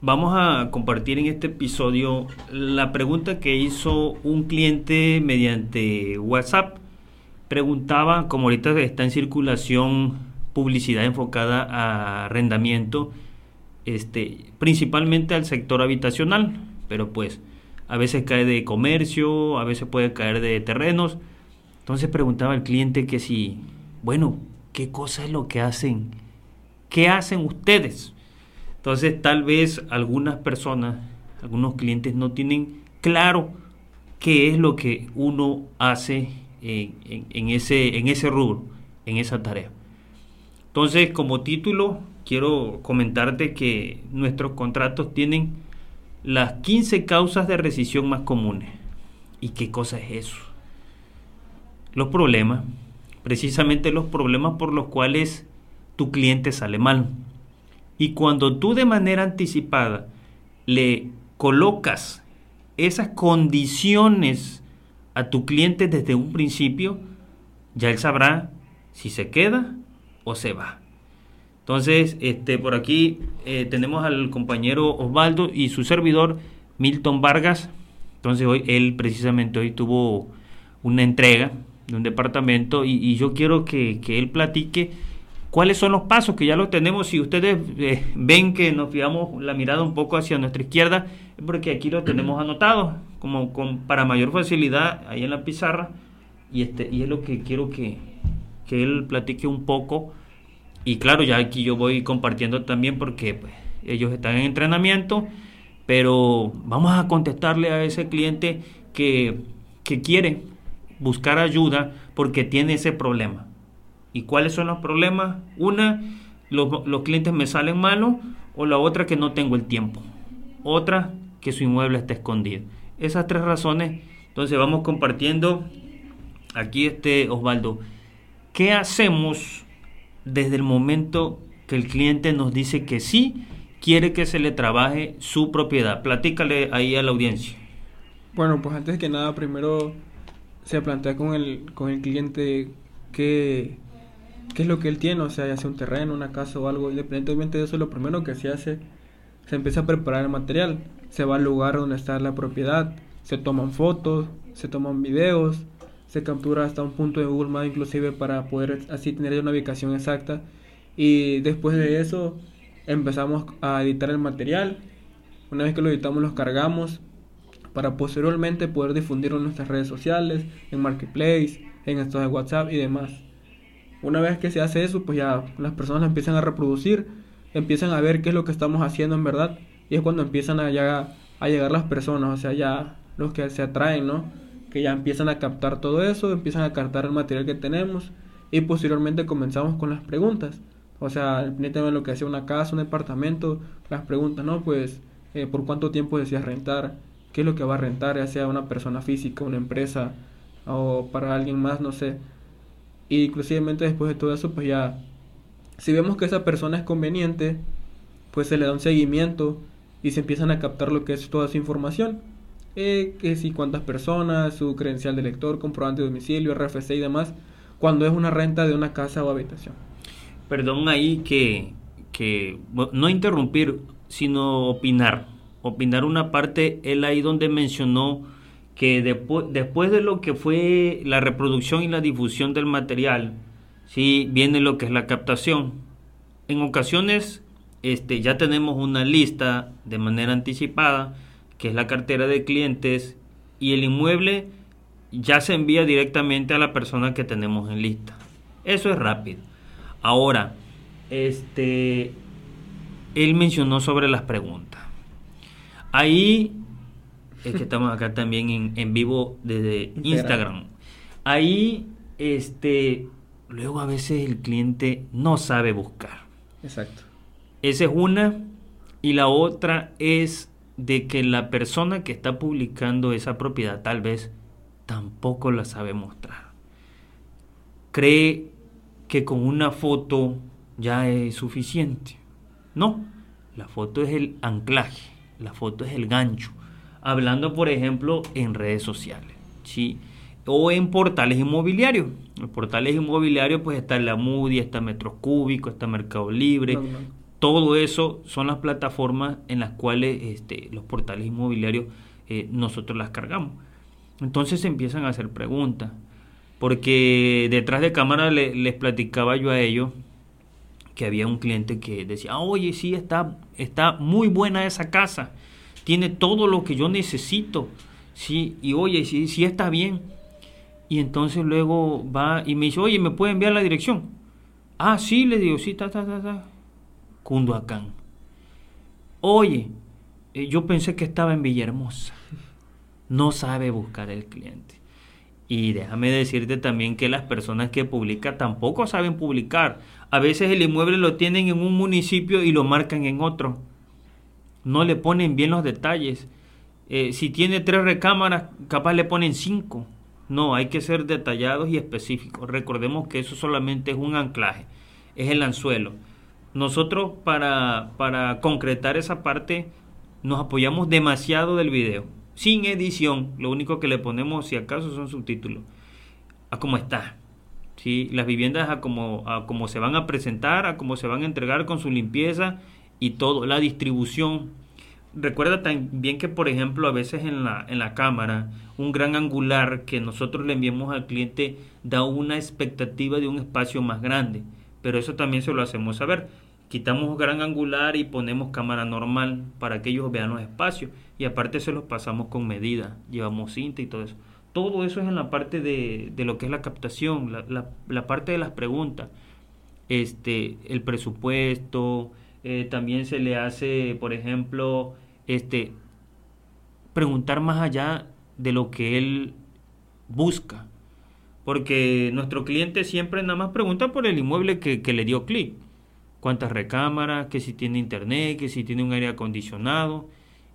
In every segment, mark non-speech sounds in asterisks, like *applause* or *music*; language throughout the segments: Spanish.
Vamos a compartir en este episodio la pregunta que hizo un cliente mediante WhatsApp. Preguntaba, como ahorita está en circulación publicidad enfocada a arrendamiento, este, principalmente al sector habitacional, pero pues a veces cae de comercio, a veces puede caer de terrenos. Entonces preguntaba al cliente que si, bueno, ¿qué cosa es lo que hacen? ¿Qué hacen ustedes? Entonces tal vez algunas personas, algunos clientes no tienen claro qué es lo que uno hace en, ese, en ese rubro, en esa tarea. Entonces como título quiero comentarte que nuestros contratos tienen las 15 causas de rescisión más comunes. ¿Y qué cosa es eso? Los problemas, precisamente los problemas por los cuales tu cliente sale mal. Y cuando tú de manera anticipada le colocas esas condiciones a tu cliente desde un principio, ya él sabrá si se queda o se va. Entonces, este, por aquí eh, tenemos al compañero Osvaldo y su servidor Milton Vargas. Entonces, hoy él precisamente hoy tuvo una entrega de un departamento y, yo quiero que, que él platique cuáles son los pasos que ya los tenemos. Si ustedes eh, ven que nos fijamos la mirada un poco hacia nuestra izquierda, es porque aquí lo tenemos *clears throat* anotado, como con, para mayor facilidad ahí en la pizarra. Y, este, y es lo que quiero que, que él platique un poco. Y claro, ya aquí yo voy compartiendo también porque pues, ellos están en entrenamiento, pero vamos a contestarle a ese cliente que, que quiere buscar ayuda porque tiene ese problema. ¿Y cuáles son los problemas? Una, los, los clientes me salen malos o la otra que no tengo el tiempo. Otra, que su inmueble está escondido. Esas tres razones, entonces vamos compartiendo aquí este Osvaldo. ¿Qué hacemos desde el momento que el cliente nos dice que sí quiere que se le trabaje su propiedad? Platícale ahí a la audiencia. Bueno, pues antes que nada, primero se plantea con el, con el cliente que qué es lo que él tiene, o sea, ya sea un terreno, una casa o algo, independientemente de eso, lo primero que se hace, se empieza a preparar el material, se va al lugar donde está la propiedad, se toman fotos, se toman videos, se captura hasta un punto de Google Maps inclusive para poder así tener una ubicación exacta. Y después de eso empezamos a editar el material, una vez que lo editamos los cargamos para posteriormente poder difundirlo en nuestras redes sociales, en Marketplace, en estos de WhatsApp y demás. Una vez que se hace eso, pues ya las personas empiezan a reproducir, empiezan a ver qué es lo que estamos haciendo en verdad, y es cuando empiezan a, a llegar las personas, o sea, ya los que se atraen, ¿no? Que ya empiezan a captar todo eso, empiezan a captar el material que tenemos, y posteriormente comenzamos con las preguntas. O sea, de lo que hacía una casa, un departamento, las preguntas, ¿no? Pues, eh, ¿por cuánto tiempo deseas rentar? ¿Qué es lo que va a rentar? Ya sea una persona física, una empresa, o para alguien más, no sé y inclusivamente después de todo eso, pues ya, si vemos que esa persona es conveniente, pues se le da un seguimiento y se empiezan a captar lo que es toda su información. Eh, que si cuántas personas, su credencial de lector, comprobante de domicilio, RFC y demás, cuando es una renta de una casa o habitación. Perdón ahí que, que no interrumpir, sino opinar. Opinar una parte, él ahí donde mencionó que después, después de lo que fue la reproducción y la difusión del material, sí viene lo que es la captación. En ocasiones este, ya tenemos una lista de manera anticipada, que es la cartera de clientes, y el inmueble ya se envía directamente a la persona que tenemos en lista. Eso es rápido. Ahora, este, él mencionó sobre las preguntas. Ahí es que estamos acá también en, vivo desde Instagram. Ahí, este, luego a veces el cliente no sabe buscar. Exacto. Esa es una. Y la otra es de que la persona que está publicando esa propiedad tal vez tampoco la sabe mostrar. Cree que con una foto ya es suficiente. No, la foto es el anclaje, la foto es el gancho. Hablando, por ejemplo, en redes sociales, ¿sí? O en portales inmobiliarios. En portales inmobiliarios, pues está la Moody, está Metros Cúbicos, está Mercado Libre. Todo eso son las plataformas en las cuales este, los portales inmobiliarios eh, nosotros las cargamos. Entonces se empiezan a hacer preguntas. Porque detrás de cámara les platicaba yo a ellos que había un cliente que decía, oye, sí, está, está muy buena esa casa, tiene todo lo que yo necesito, sí, y oye, sí, sí está bien. Y entonces luego va y me dice, oye, ¿me puede enviar la dirección? Ah, sí, le digo, sí, ta, ta, ta, ta. Cunduacán. Oye, eh, yo pensé que estaba en Villahermosa. No sabe buscar el cliente. Y déjame decirte también que las personas que publican tampoco saben publicar. A veces el inmueble lo tienen en un municipio y lo marcan en otro. No le ponen bien los detalles. Eh, si tiene tres recámaras, capaz le ponen cinco. No, hay que ser detallados y específicos. Recordemos que eso solamente es un anclaje, es el anzuelo. Nosotros para, para concretar esa parte nos apoyamos demasiado del video sin edición. Lo único que le ponemos, si acaso, son subtítulos. A cómo está. ¿sí? Las viviendas a cómo, a cómo se van a presentar, a cómo se van a entregar con su limpieza y todo. La distribución. Recuerda también que, por ejemplo, a veces en la, en la cámara, un gran angular que nosotros le enviamos al cliente da una expectativa de un espacio más grande. Pero eso también se lo hacemos saber quitamos gran angular y ponemos cámara normal para que ellos vean los espacios y aparte se los pasamos con medida, llevamos cinta y todo eso. Todo eso es en la parte de, de lo que es la captación, la, la, parte de las preguntas, este, el presupuesto, eh, también se le hace, por ejemplo, este, preguntar más allá de lo que él busca. Porque nuestro cliente siempre nada más pregunta por el inmueble que, que le dio clic cuántas recámaras, que si tiene internet, que si tiene un aire acondicionado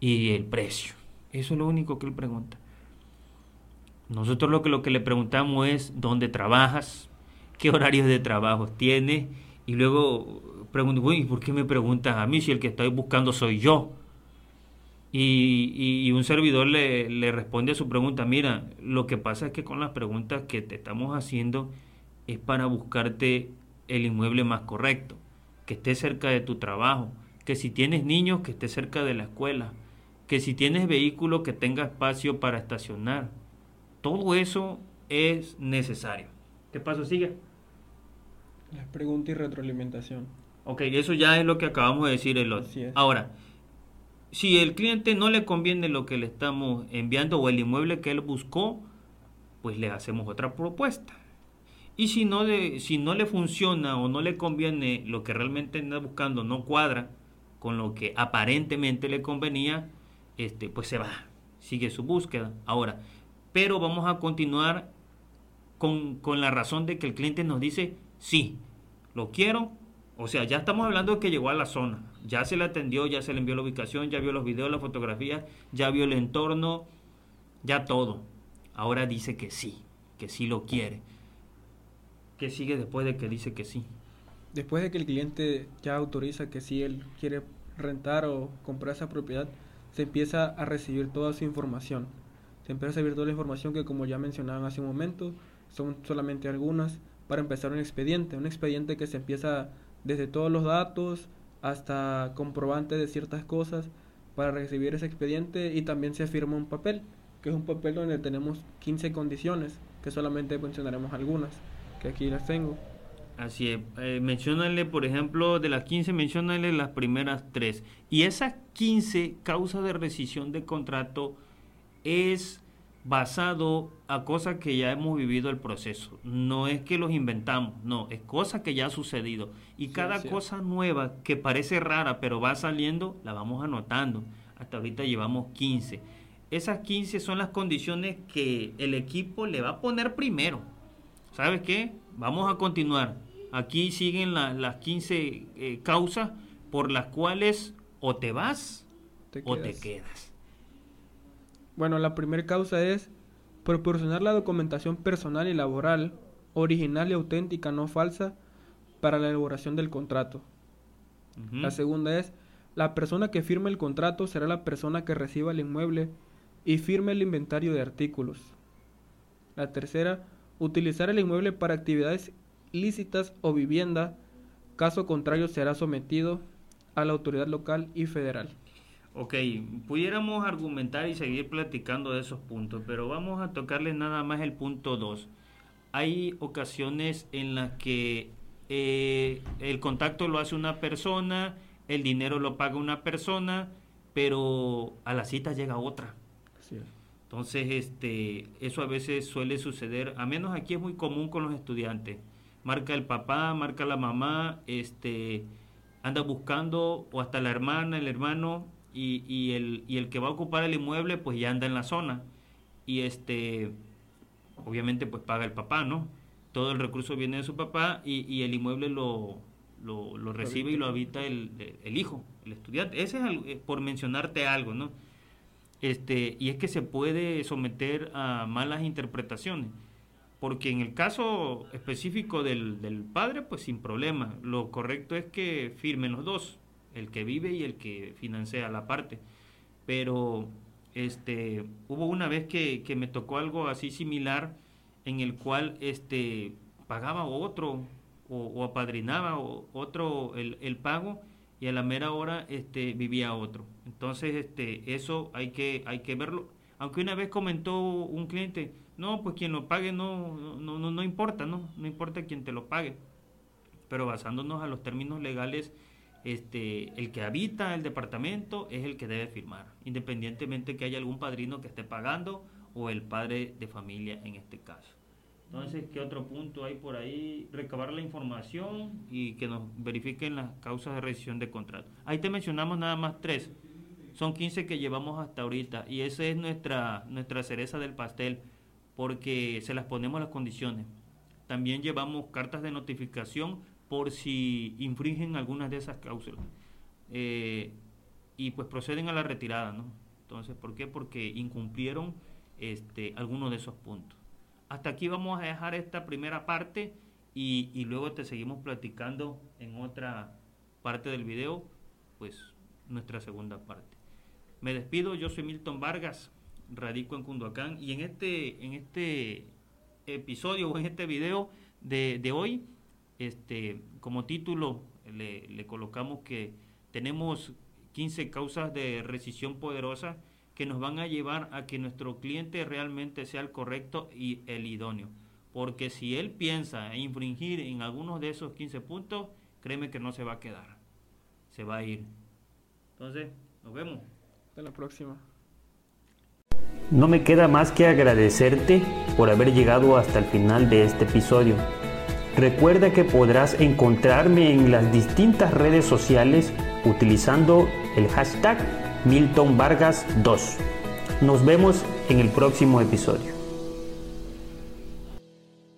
y el precio. Eso es lo único que él pregunta. Nosotros lo que, lo que le preguntamos es dónde trabajas, qué horarios de trabajo tienes y luego pregunto, ¿y por qué me preguntas a mí si el que estoy buscando soy yo? Y, y, un servidor le, le, responde a su pregunta, mira, lo que pasa es que con las preguntas que te estamos haciendo es para buscarte el inmueble más correcto que esté cerca de tu trabajo, que si tienes niños, que esté cerca de la escuela, que si tienes vehículo, que tenga espacio para estacionar. Todo eso es necesario. ¿Qué paso sigue? La pregunta y retroalimentación. Ok, eso ya es lo que acabamos de decir, el Ahora, si el cliente no le conviene lo que le estamos enviando o el inmueble que él buscó, pues le hacemos otra propuesta. Y si no, de, si no le funciona o no le conviene lo que realmente anda buscando, no cuadra con lo que aparentemente le convenía, este, pues se va, sigue su búsqueda. Ahora, pero vamos a continuar con, con la razón de que el cliente nos dice, sí, lo quiero, o sea, ya estamos hablando de que llegó a la zona, ya se le atendió, ya se le envió la ubicación, ya vio los videos, las fotografías, ya vio el entorno, ya todo. Ahora dice que sí, que sí lo quiere. ¿Qué sigue después de que dice que sí? Después de que el cliente ya autoriza que sí él quiere rentar o comprar esa propiedad, se empieza a recibir toda su información. Se empieza a recibir toda la información que como ya mencionaban hace un momento, son solamente algunas para empezar un expediente. Un expediente que se empieza desde todos los datos hasta comprobante de ciertas cosas para recibir ese expediente y también se firma un papel, que es un papel donde tenemos 15 condiciones, que solamente mencionaremos algunas que aquí las tengo. Así es, eh, por ejemplo, de las 15, mencionale las primeras tres. Y esas 15 causas de rescisión de contrato es basado a cosas que ya hemos vivido el proceso. No es que los inventamos, no, es cosa que ya ha sucedido. Y cada cosa nueva que parece rara, pero va saliendo, la vamos anotando. Hasta ahorita llevamos 15. Esas 15 son las condiciones que el equipo le va a poner primero ¿sabes qué? Vamos a continuar. Aquí siguen las 15 eh, causas por las cuales o te vas o te quedas. Bueno, la primera causa es proporcionar la documentación personal y laboral original y auténtica, no falsa, para la elaboración del contrato. La segunda es, la persona que firme el contrato será la persona que reciba el inmueble y firme el inventario de artículos. La tercera, utilizar el inmueble para actividades lícitas o vivienda, caso contrario será sometido a la autoridad local y federal. Ok, pudiéramos argumentar y seguir platicando de esos puntos, pero vamos a tocarle nada más el punto 2. Hay ocasiones en las que eh, el contacto lo hace una persona, el dinero lo paga una persona, pero a la cita llega otra. Entonces, este, eso a veces suele suceder, a menos aquí es muy común con los estudiantes. Marca el papá, marca la mamá, este, anda buscando, o hasta la hermana, el hermano, y, y, el, y el que va a ocupar el inmueble, pues ya anda en la zona. Y este, obviamente, pues paga el papá, ¿no? Todo el recurso viene de su papá y, y el inmueble lo, lo, lo recibe y lo habita el, el, hijo, el estudiante. Ese es eh, por mencionarte algo, ¿no? Este, y es que se puede someter a malas interpretaciones. Porque en el caso específico del, del padre, pues sin problema. Lo correcto es que firmen los dos el que vive y el que financia la parte. Pero este, hubo una vez que, me tocó algo así similar en el cual este, pagaba otro o, apadrinaba otro el, el, pago y a la mera hora este, vivía otro. Entonces este, eso hay que, hay que verlo. Aunque una vez comentó un cliente, no, pues quien lo pague no, no, no, no importa, ¿no? No importa quien te lo pague. Pero basándonos a los términos legales, este, el que habita el departamento es el que debe firmar, independientemente que haya algún padrino que esté pagando o el padre de familia en este caso. Entonces, ¿qué otro punto hay por ahí? Recabar la información y que nos verifiquen las causas de rescisión de contrato. Ahí te mencionamos nada más tres. Son 15 que llevamos hasta ahorita y esa es nuestra, nuestra cereza del pastel porque se las ponemos las condiciones. También llevamos cartas de notificación por si infringen algunas de esas cláusulas. Eh, y pues proceden a la retirada, ¿no? Entonces, ¿por qué? Porque incumplieron este, algunos de esos puntos. Hasta aquí vamos a dejar esta primera parte y, luego te seguimos platicando en otra parte del video, pues nuestra segunda parte. Me despido, yo soy Milton Vargas, radico en Cunduacán y en este, en este episodio o en este video de, de hoy este, como título le, colocamos que tenemos 15 causas de rescisión poderosa que nos van a llevar a que nuestro cliente realmente sea el correcto y el idóneo. Porque si él piensa infringir en algunos de esos 15 puntos, créeme que no se va a quedar. Se va a ir. Entonces, nos vemos. Hasta la próxima. No me queda más que agradecerte por haber llegado hasta el final de este episodio. Recuerda que podrás encontrarme en las distintas redes sociales utilizando el hashtag Milton Vargas 2. Nos vemos en el próximo episodio.